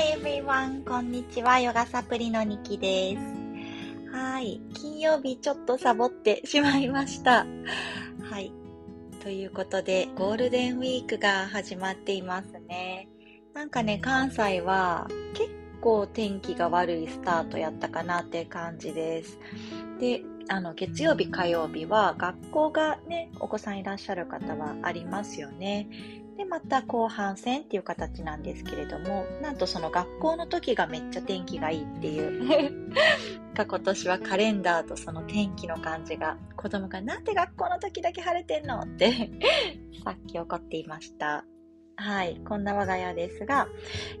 Hi everyone! こんにちは。ヨガサプリのニキです。はい。金曜日ちょっとサボってしまいました。はい。ということで、ゴールデンウィークが始まっていますね。なんかね、関西は結構天気が悪いスタートやったかなって感じです。で、あの、月曜日、火曜日は学校がね、お子さんいらっしゃる方はありますよね。で、また後半戦っていう形なんですけれども、なんとその学校の時がめっちゃ天気がいいっていう が今年はカレンダーとその天気の感じが子供がなんで学校の時だけ晴れてんのってさっき怒っていました。はい。こんな我が家ですが、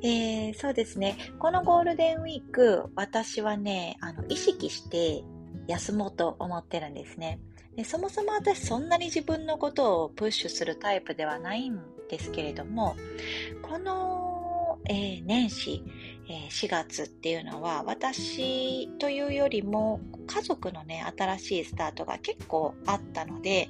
えー、そうですね。このゴールデンウィーク、私はね、あの、意識して休もうと思ってるんですね。でそもそも私そんなに自分のことをプッシュするタイプではないんですけれども、この、えー、年始、えー、4月っていうのは私というよりも家族のね、新しいスタートが結構あったので、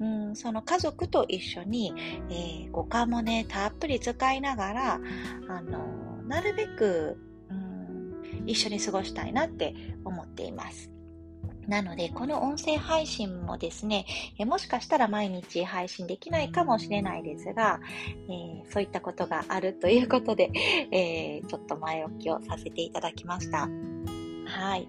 うん、その家族と一緒に、えー、五感もね、たっぷり使いながら、あの、なるべく、うん、一緒に過ごしたいなって思っています。なので、この音声配信もですね、もしかしたら毎日配信できないかもしれないですが、えー、そういったことがあるということで、えー、ちょっと前置きをさせていただきました。はい。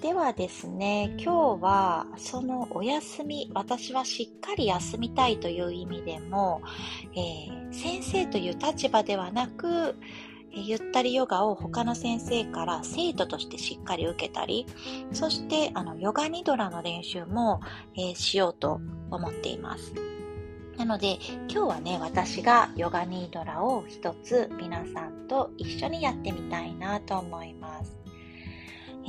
ではですね、今日はそのお休み、私はしっかり休みたいという意味でも、えー、先生という立場ではなく、ゆったりヨガを他の先生から生徒としてしっかり受けたり、そしてあのヨガニドラの練習も、えー、しようと思っています。なので今日はね、私がヨガニードラを一つ皆さんと一緒にやってみたいなと思います。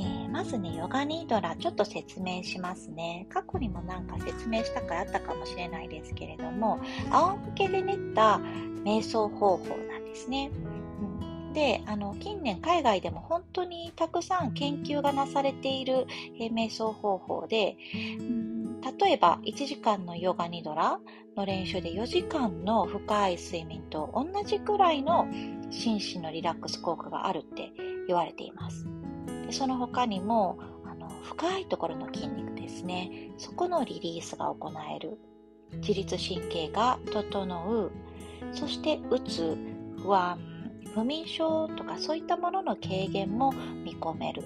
えー、まずね、ヨガニードラちょっと説明しますね。過去にもなんか説明したかあったかもしれないですけれども、仰向けで練った瞑想方法なんですね。うんであの近年海外でも本当にたくさん研究がなされている、えー、瞑想方法で、うん、例えば1時間のヨガニドラの練習で4時間の深い睡眠と同じくらいの心身のリラックス効果があるって言われています。でその他にもあの深いところの筋肉ですね。そこのリリースが行える。自律神経が整う。そしてうつ。不安不眠症とかそういったものの軽減も見込める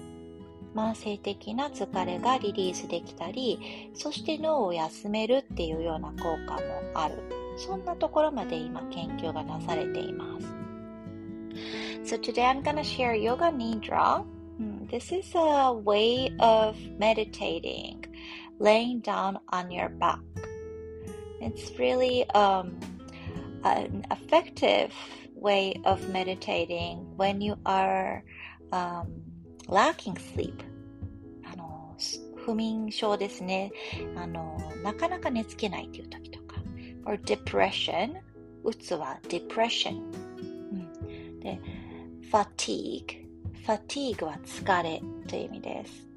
慢性的な疲れがリリースできたりそして脳を休めるっていうような効果もあるそんなところまで今研究がなされています So today I'm gonna share Yoga Nidra This is a way of meditating laying down on your back It's really um, an effective way of meditating when you are、um, lacking sleep あの不眠症ですねあのなかなか寝つけないという時とか or depression うつは depression、うん、で fatigue fatigue は疲れという意味です、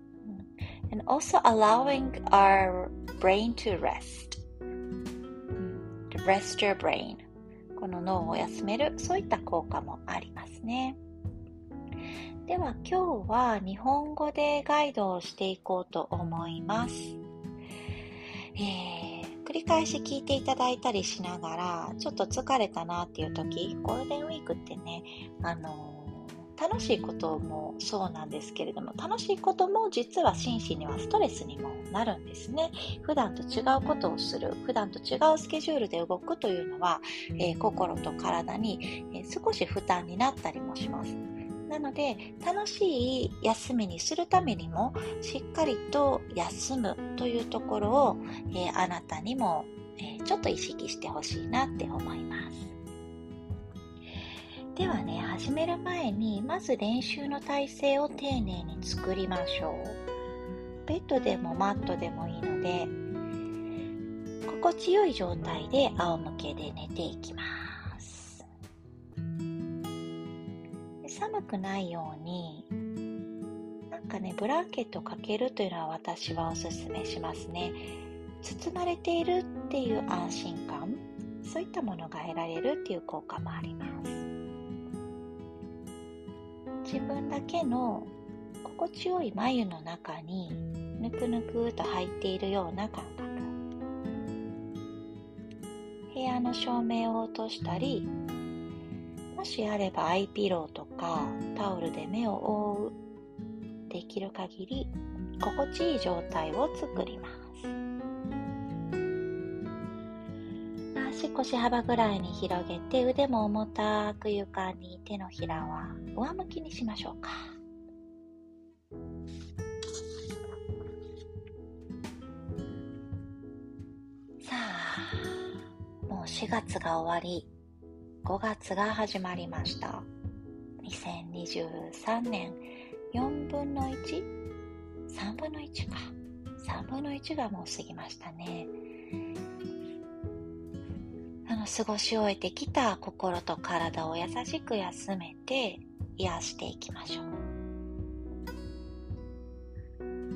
うん、and also allowing our brain to rest、うん、rest your brain この脳を休めるそういった効果もありますね。では今日は日本語でガイドをしていこうと思います、えー、繰り返し聞いていただいたりしながらちょっと疲れたなっていう時ゴールデンウィークってねあの楽しいこともそうなんですけれども楽しいことも実は心身にはストレスにもなるんですね。普段と違うことをする普段と違うスケジュールで動くというのは、えー、心と体に、えー、少し負担になったりもします。なので楽しい休みにするためにもしっかりと休むというところを、えー、あなたにも、えちょっと意識してほしいなって思います。ではね、始める前に、まず練習の体勢を丁寧に作りましょう。ベッドでもマットでもいいので、心地よい状態で仰向けで寝ていきます。寒くないように、なんかね、ブランケットかけるというのは私はおすすめしますね。包まれているっていう安心感、そういったものが得られるっていう効果もあります。自分だけの心地よい眉の中にぬくぬくと入っているような感覚。部屋の照明を落としたりもしあればアイピローとかタオルで目を覆う。できる限り心地いい状態を作ります。足腰幅ぐらいに広げて腕も重たく床に手のひらは上向きにしましょうか。さあもう4月が終わり。5月が始まりました。2023年。4分の 1?3 分の1か。3分の1がもう過ぎましたね。あの過ごし終えてきた心と体を優しく休めて癒していきましょう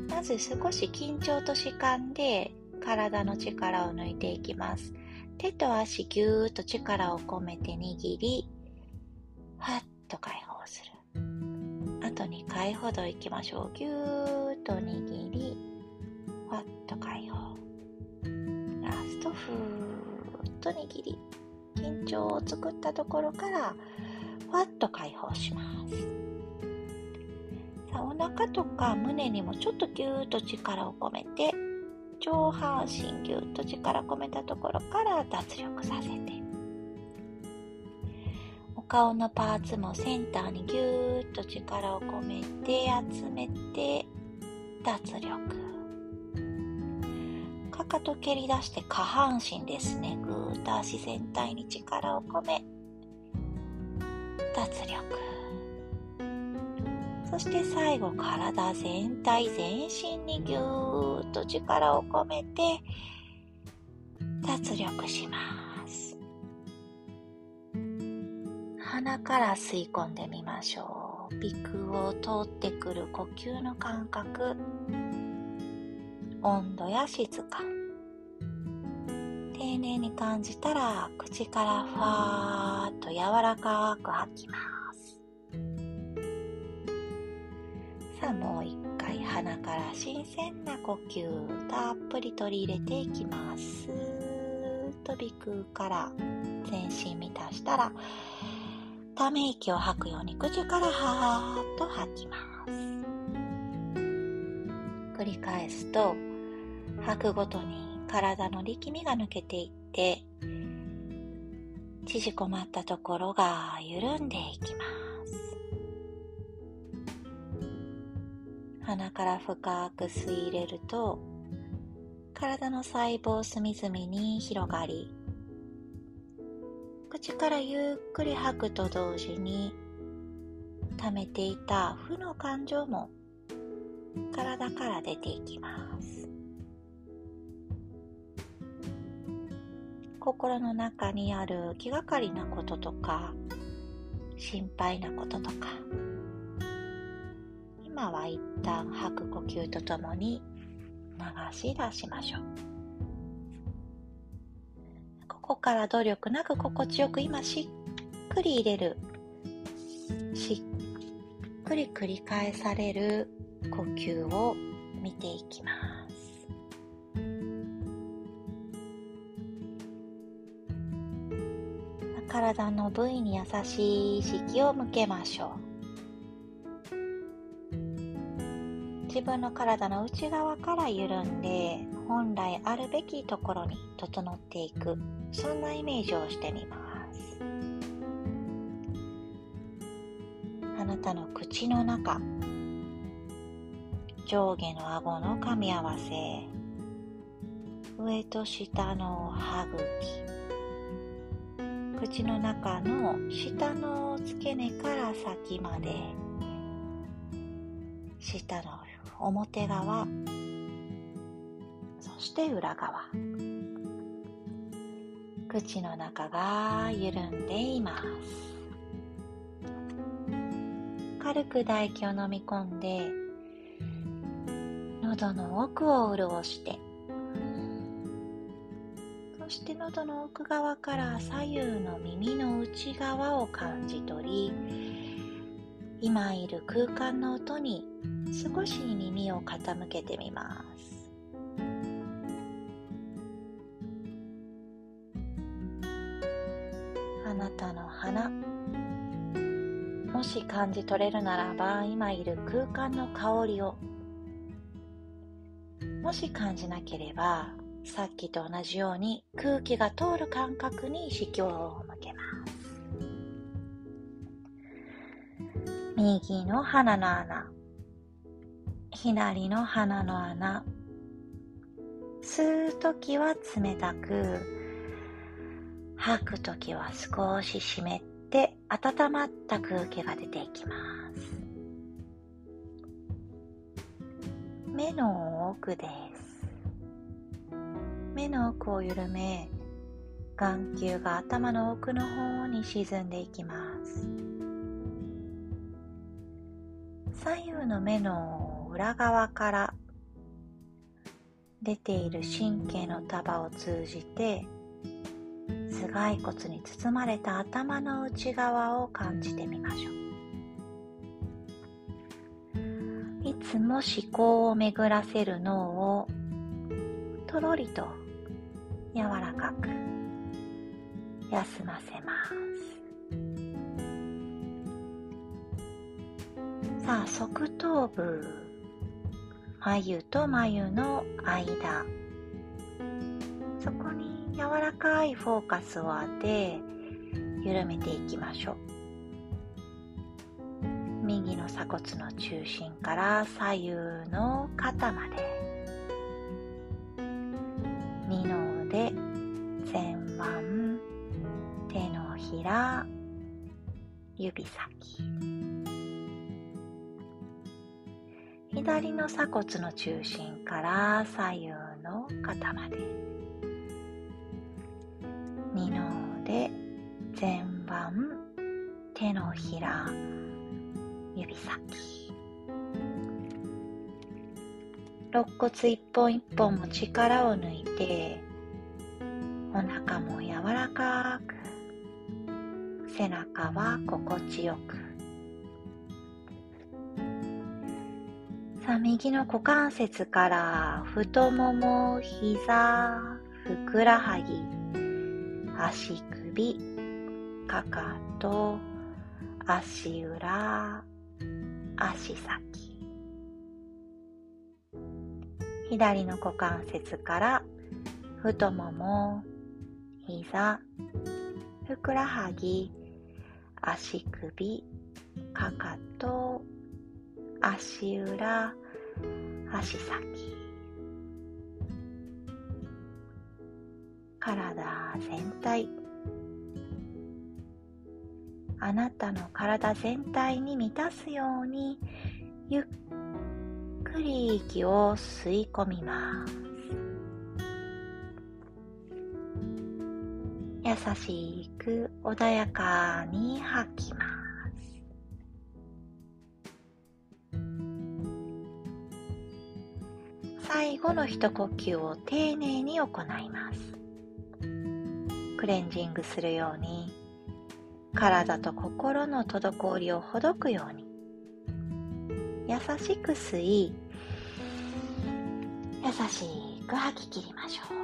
まず少し緊張と弛緩で体の力を抜いていきます手と足ぎゅーっと力を込めて握り、ふっと解放する。あと2回ほどいきましょう。ぎゅーっと握り、ふわっと解放。ラスト、ふーっと握り、緊張を作ったところから、ふわっと解放します。さあ、お腹とか胸にもちょっとぎゅーっと力を込めて、上半身ぎゅっと力込めたところから脱力させて。お顔のパーツもセンターにぎゅーっと力を込めて集めて脱力。かかと蹴り出して下半身ですね。ぐーっと足全体に力を込め脱力。そして最後体全体全身にぎゅーっと力を込めて脱力します。鼻から吸い込んでみましょう。鼻腔を通ってくる呼吸の感覚。温度や質感。丁寧に感じたら口からふわーっと柔らかく吐きます。さあもう一回鼻から新鮮な呼吸たっぷり取り入れていきます。スーッと鼻腔から全身満たしたらため息を吐くように口からはーっと吐きます。繰り返すと吐くごとに体の力みが抜けていって縮こまったところが緩んでいきます。鼻から深く吸い入れると体の細胞隅々に広がり口からゆっくり吐くと同時に溜めていた負の感情も体から出ていきます。心の中にある気がかりなこととか心配なこととか。今は一旦吐く呼吸とともに流し出しましょう。ここから努力なく心地よく今しっくり入れるしっくり繰り返される呼吸を見ていきます。体の部位に優しい意識を向けましょう。自分の体の内側から緩んで本来あるべきところに整っていくそんなイメージをしてみます。あなたの口の中上下の顎の噛み合わせ上と下の歯茎口の中の下の付け根から先まで下の表側そして裏側。口の中が緩んでいます。軽く唾液を飲み込んで喉の奥を潤してして喉の奥側から左右の耳の内側を感じ取り今いる空間の音に少し耳を傾けてみます。あなたの鼻もし感じ取れるならば今いる空間の香りをもし感じなければさっきと同じように空気が通る感覚に意識を向けます。右の鼻の穴。左の鼻の穴。吸う時は冷たく吐く時は少し湿って温まった空気が出ていきます。目の奥です目の奥を緩め眼球が頭の奥の方に沈んでいきます。左右の目の裏側から出ている神経の束を通じて頭蓋骨に包まれた頭の内側を感じてみましょう。いつも思考を巡らせる脳をとろりと柔らかく休ませます。さあ側頭部眉と眉の間。そこに柔らかいフォーカスを当て緩めていきましょう。右の鎖骨の中心から左右の肩まで。二の腕前腕手のひら指先。左の鎖骨の中心から左右の肩まで。二の腕前腕手のひら指先。肋骨一本一本も力を抜いてお腹も柔らかく背中は心地よく。さあ右の股関節から太もも膝ふくらはぎ足首かかと足裏足先。左の股関節から太もも膝ふくらはぎ足首かかと足裏足先。体全体。あなたの体全体に満たすようにゆっくり息を吸い込みます。しく穏やかに吐きます最後の一呼吸を丁寧に行いますクレンジングするように体と心の滞りをほどくように優しく吸い優しく吐き切りましょう